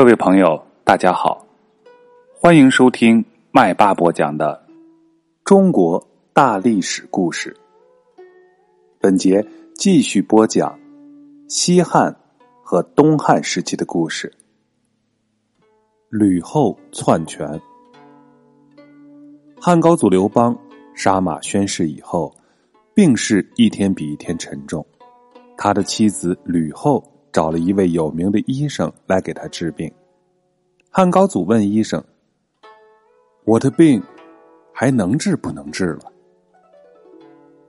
各位朋友，大家好，欢迎收听麦巴播讲的中国大历史故事。本节继续播讲西汉和东汉时期的故事。吕后篡权，汉高祖刘邦杀马宣誓以后，病势一天比一天沉重，他的妻子吕后。找了一位有名的医生来给他治病。汉高祖问医生：“我的病还能治不能治了？”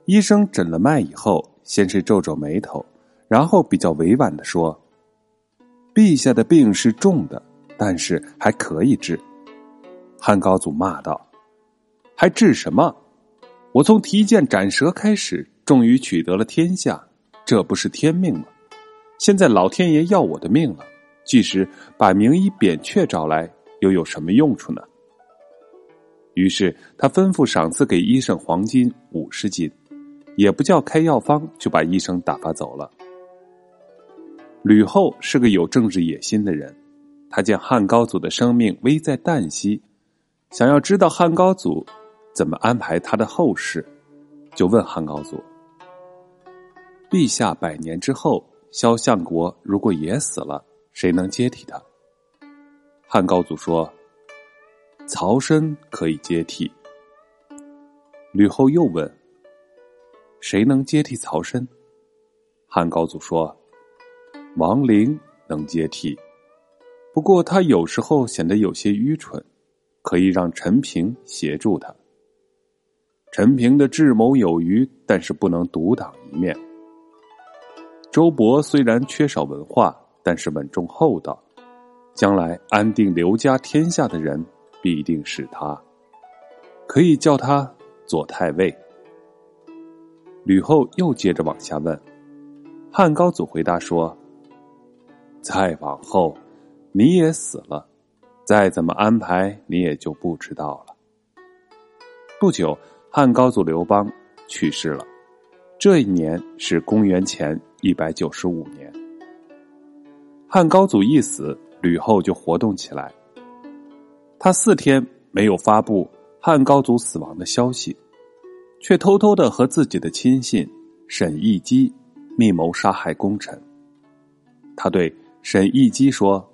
医生诊了脉以后，先是皱皱眉头，然后比较委婉的说：“陛下的病是重的，但是还可以治。”汉高祖骂道：“还治什么？我从提剑斩蛇开始，终于取得了天下，这不是天命吗？”现在老天爷要我的命了，即使把名医扁鹊找来，又有什么用处呢？于是他吩咐赏赐给医生黄金五十斤，也不叫开药方，就把医生打发走了。吕后是个有政治野心的人，他见汉高祖的生命危在旦夕，想要知道汉高祖怎么安排他的后事，就问汉高祖：“陛下百年之后。”萧相国如果也死了，谁能接替他？汉高祖说：“曹参可以接替。”吕后又问：“谁能接替曹参？”汉高祖说：“王陵能接替，不过他有时候显得有些愚蠢，可以让陈平协助他。陈平的智谋有余，但是不能独当一面。”周勃虽然缺少文化，但是稳重厚道，将来安定刘家天下的人必定是他，可以叫他左太尉。吕后又接着往下问，汉高祖回答说：“再往后，你也死了，再怎么安排你也就不知道了。”不久，汉高祖刘邦去世了，这一年是公元前。一百九十五年，汉高祖一死，吕后就活动起来。他四天没有发布汉高祖死亡的消息，却偷偷的和自己的亲信沈亦基密谋杀害功臣。他对沈亦基说：“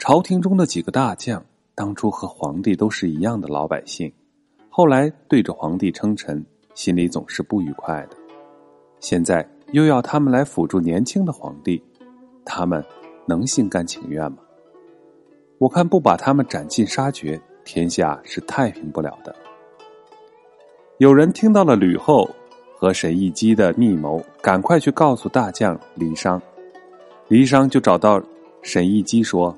朝廷中的几个大将，当初和皇帝都是一样的老百姓，后来对着皇帝称臣，心里总是不愉快的。现在。”又要他们来辅助年轻的皇帝，他们能心甘情愿吗？我看不把他们斩尽杀绝，天下是太平不了的。有人听到了吕后和沈亦基的密谋，赶快去告诉大将黎商。黎商就找到沈亦基说：“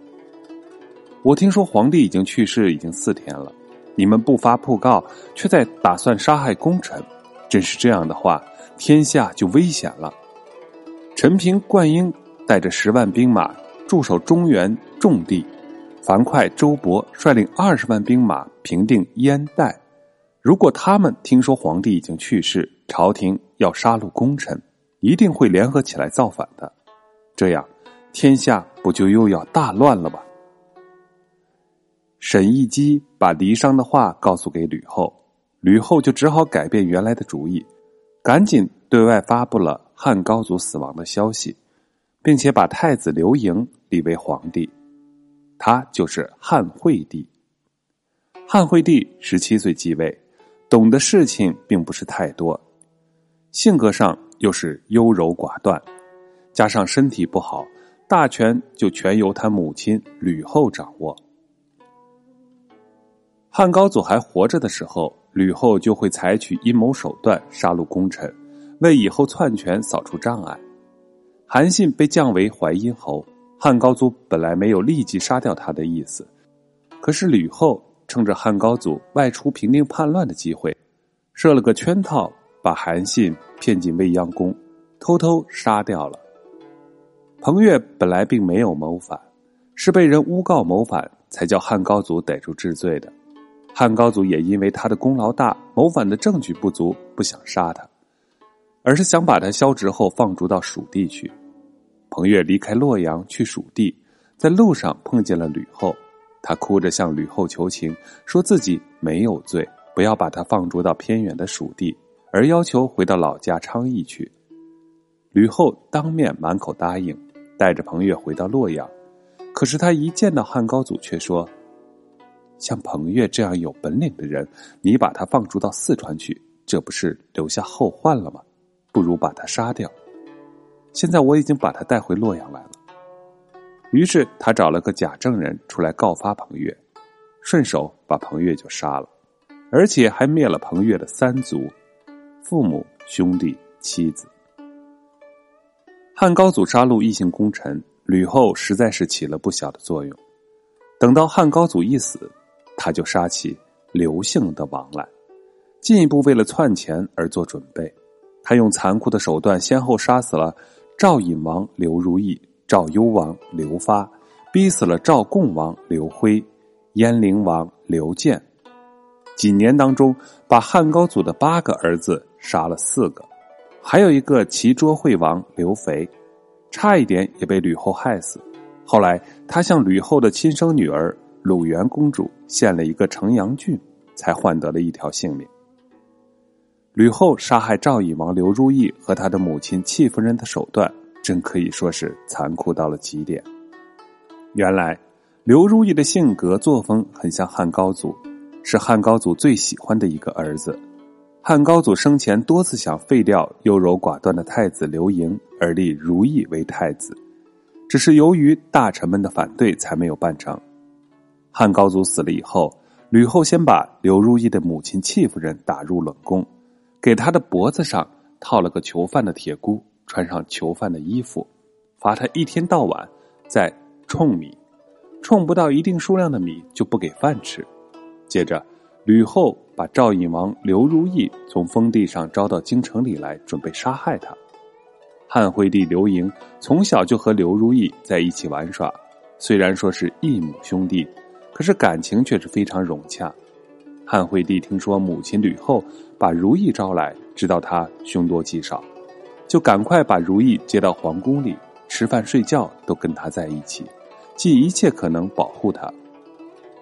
我听说皇帝已经去世，已经四天了，你们不发讣告，却在打算杀害功臣，真是这样的话。”天下就危险了。陈平、灌婴带着十万兵马驻守中原重地，樊哙、周勃率领二十万兵马平定燕代。如果他们听说皇帝已经去世，朝廷要杀戮功臣，一定会联合起来造反的。这样，天下不就又要大乱了吗？沈亦基把离商的话告诉给吕后，吕后就只好改变原来的主意。赶紧对外发布了汉高祖死亡的消息，并且把太子刘盈立为皇帝，他就是汉惠帝。汉惠帝十七岁继位，懂的事情并不是太多，性格上又是优柔寡断，加上身体不好，大权就全由他母亲吕后掌握。汉高祖还活着的时候。吕后就会采取阴谋手段杀戮功臣，为以后篡权扫除障碍。韩信被降为淮阴侯，汉高祖本来没有立即杀掉他的意思，可是吕后趁着汉高祖外出平定叛乱的机会，设了个圈套，把韩信骗进未央宫，偷偷杀掉了。彭越本来并没有谋反，是被人诬告谋反，才叫汉高祖逮住治罪的。汉高祖也因为他的功劳大，谋反的证据不足，不想杀他，而是想把他削职后放逐到蜀地去。彭越离开洛阳去蜀地，在路上碰见了吕后，他哭着向吕后求情，说自己没有罪，不要把他放逐到偏远的蜀地，而要求回到老家昌邑去。吕后当面满口答应，带着彭越回到洛阳。可是他一见到汉高祖，却说：“像彭越这样有本领的人，你把他放逐到四川去，这不是留下后患了吗？不如把他杀掉。现在我已经把他带回洛阳来了。”于是他找了个假证人出来告发彭越，顺手把彭越就杀了，而且还灭了彭越的三族：父母、兄弟、妻子。汉高祖杀戮异姓功臣，吕后实在是起了不小的作用。等到汉高祖一死，他就杀起刘姓的王来，进一步为了篡权而做准备。他用残酷的手段，先后杀死了赵隐王刘如意。赵幽王刘发逼死了赵共王刘辉，燕陵王刘建。几年当中，把汉高祖的八个儿子杀了四个，还有一个齐卓惠王刘肥，差一点也被吕后害死。后来，他向吕后的亲生女儿鲁元公主献了一个城阳郡，才换得了一条性命。吕后杀害赵隐王刘如意和他的母亲戚夫人的手段。真可以说是残酷到了极点。原来，刘如意的性格作风很像汉高祖，是汉高祖最喜欢的一个儿子。汉高祖生前多次想废掉优柔寡断的太子刘盈，而立如意为太子，只是由于大臣们的反对，才没有办成。汉高祖死了以后，吕后先把刘如意的母亲戚夫人打入冷宫，给她的脖子上套了个囚犯的铁箍。穿上囚犯的衣服，罚他一天到晚在冲米，冲不到一定数量的米就不给饭吃。接着，吕后把赵隐王刘如意从封地上招到京城里来，准备杀害他。汉惠帝刘盈从小就和刘如意在一起玩耍，虽然说是异母兄弟，可是感情却是非常融洽。汉惠帝听说母亲吕后把如意招来，知道她凶多吉少。就赶快把如意接到皇宫里，吃饭睡觉都跟他在一起，尽一切可能保护他。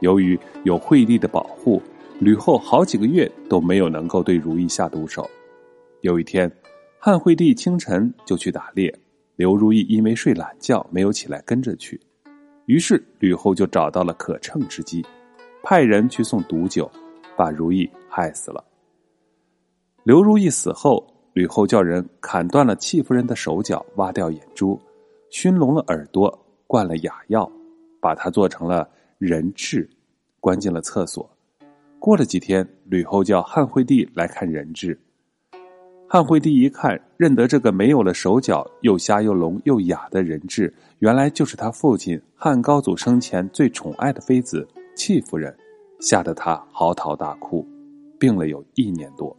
由于有惠帝的保护，吕后好几个月都没有能够对如意下毒手。有一天，汉惠帝清晨就去打猎，刘如意因为睡懒觉没有起来跟着去，于是吕后就找到了可乘之机，派人去送毒酒，把如意害死了。刘如意死后。吕后叫人砍断了戚夫人的手脚，挖掉眼珠，熏聋了耳朵，灌了哑药，把她做成了人质，关进了厕所。过了几天，吕后叫汉惠帝来看人质。汉惠帝一看，认得这个没有了手脚、又瞎又聋又哑的人质，原来就是他父亲汉高祖生前最宠爱的妃子戚夫人，吓得他嚎啕大哭，病了有一年多。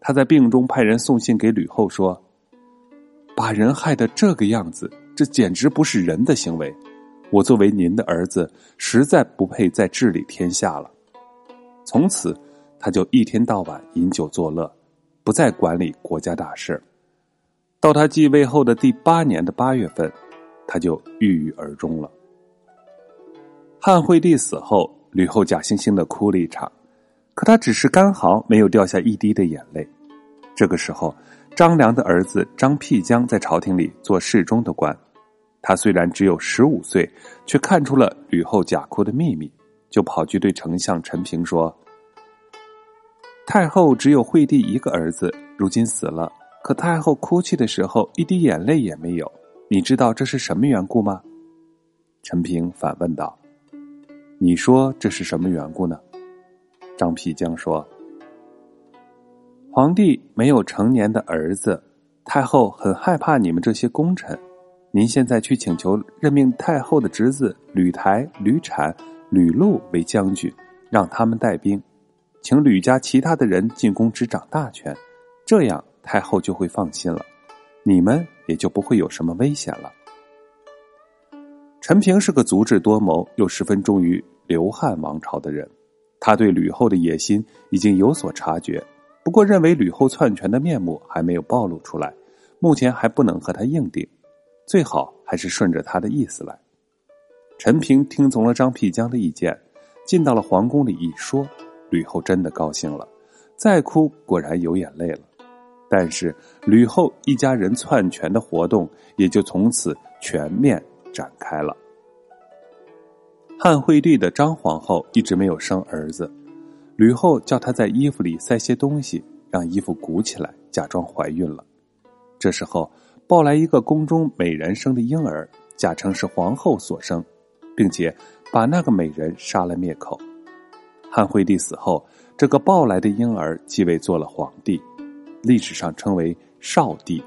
他在病中派人送信给吕后说：“把人害得这个样子，这简直不是人的行为。我作为您的儿子，实在不配再治理天下了。”从此，他就一天到晚饮酒作乐，不再管理国家大事。到他继位后的第八年的八月份，他就郁郁而终了。汉惠帝死后，吕后假惺惺的哭了一场。可他只是干嚎，没有掉下一滴的眼泪。这个时候，张良的儿子张辟疆在朝廷里做侍中的官。他虽然只有十五岁，却看出了吕后假哭的秘密，就跑去对丞相陈平说：“太后只有惠帝一个儿子，如今死了，可太后哭泣的时候一滴眼泪也没有。你知道这是什么缘故吗？”陈平反问道：“你说这是什么缘故呢？”张丕江说：“皇帝没有成年的儿子，太后很害怕你们这些功臣。您现在去请求任命太后的侄子吕台、吕产、吕禄为将军，让他们带兵，请吕家其他的人进宫执掌大权，这样太后就会放心了，你们也就不会有什么危险了。”陈平是个足智多谋又十分忠于刘汉王朝的人。他对吕后的野心已经有所察觉，不过认为吕后篡权的面目还没有暴露出来，目前还不能和他硬顶，最好还是顺着他的意思来。陈平听从了张辟疆的意见，进到了皇宫里一说，吕后真的高兴了，再哭果然有眼泪了。但是吕后一家人篡权的活动也就从此全面展开了。汉惠帝的张皇后一直没有生儿子，吕后叫她在衣服里塞些东西，让衣服鼓起来，假装怀孕了。这时候抱来一个宫中美人生的婴儿，假称是皇后所生，并且把那个美人杀了灭口。汉惠帝死后，这个抱来的婴儿继位做了皇帝，历史上称为少帝。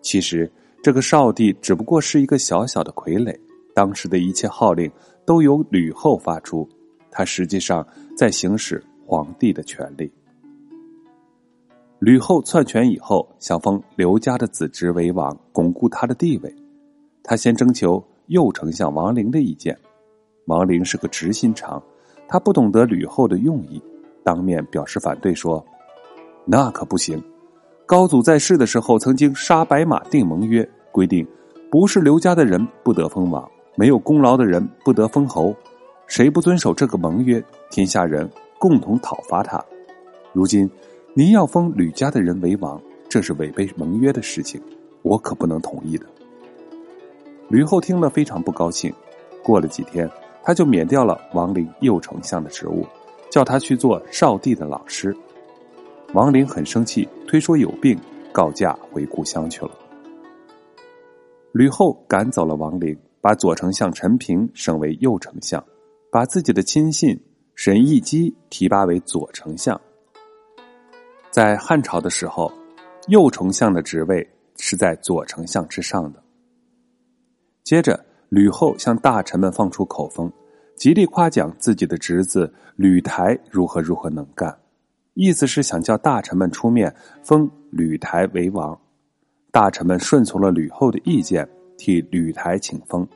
其实这个少帝只不过是一个小小的傀儡，当时的一切号令。都由吕后发出，他实际上在行使皇帝的权利。吕后篡权以后，想封刘家的子侄为王，巩固他的地位。他先征求右丞相王陵的意见，王陵是个直心肠，他不懂得吕后的用意，当面表示反对，说：“那可不行。高祖在世的时候，曾经杀白马定盟约，规定不是刘家的人不得封王。”没有功劳的人不得封侯，谁不遵守这个盟约，天下人共同讨伐他。如今您要封吕家的人为王，这是违背盟约的事情，我可不能同意的。吕后听了非常不高兴。过了几天，他就免掉了王陵右丞相的职务，叫他去做少帝的老师。王陵很生气，推说有病，告假回故乡去了。吕后赶走了王陵。把左丞相陈平升为右丞相，把自己的亲信沈亦基提拔为左丞相。在汉朝的时候，右丞相的职位是在左丞相之上的。接着，吕后向大臣们放出口风，极力夸奖自己的侄子吕台如何如何能干，意思是想叫大臣们出面封吕台为王。大臣们顺从了吕后的意见。替吕台请封，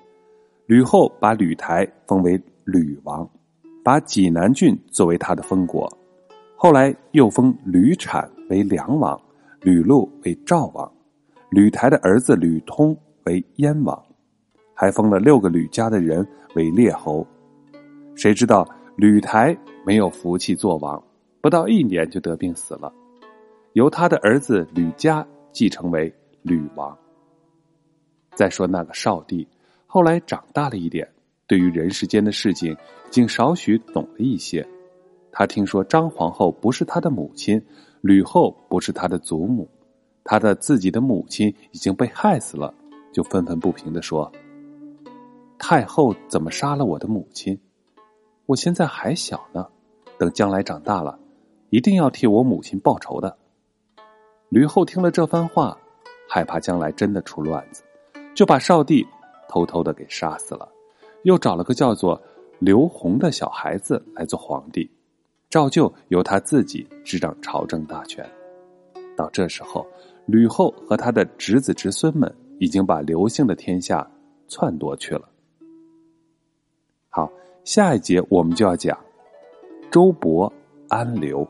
吕后把吕台封为吕王，把济南郡作为他的封国。后来又封吕产为梁王，吕禄为赵王，吕台的儿子吕通为燕王，还封了六个吕家的人为列侯。谁知道吕台没有福气做王，不到一年就得病死了，由他的儿子吕嘉继承为吕王。再说那个少帝，后来长大了一点，对于人世间的事情，竟少许懂了一些。他听说张皇后不是他的母亲，吕后不是他的祖母，他的自己的母亲已经被害死了，就愤愤不平的说：“太后怎么杀了我的母亲？我现在还小呢，等将来长大了，一定要替我母亲报仇的。”吕后听了这番话，害怕将来真的出乱子。就把少帝偷偷的给杀死了，又找了个叫做刘宏的小孩子来做皇帝，照旧由他自己执掌朝政大权。到这时候，吕后和他的侄子侄孙们已经把刘姓的天下篡夺去了。好，下一节我们就要讲周勃安刘。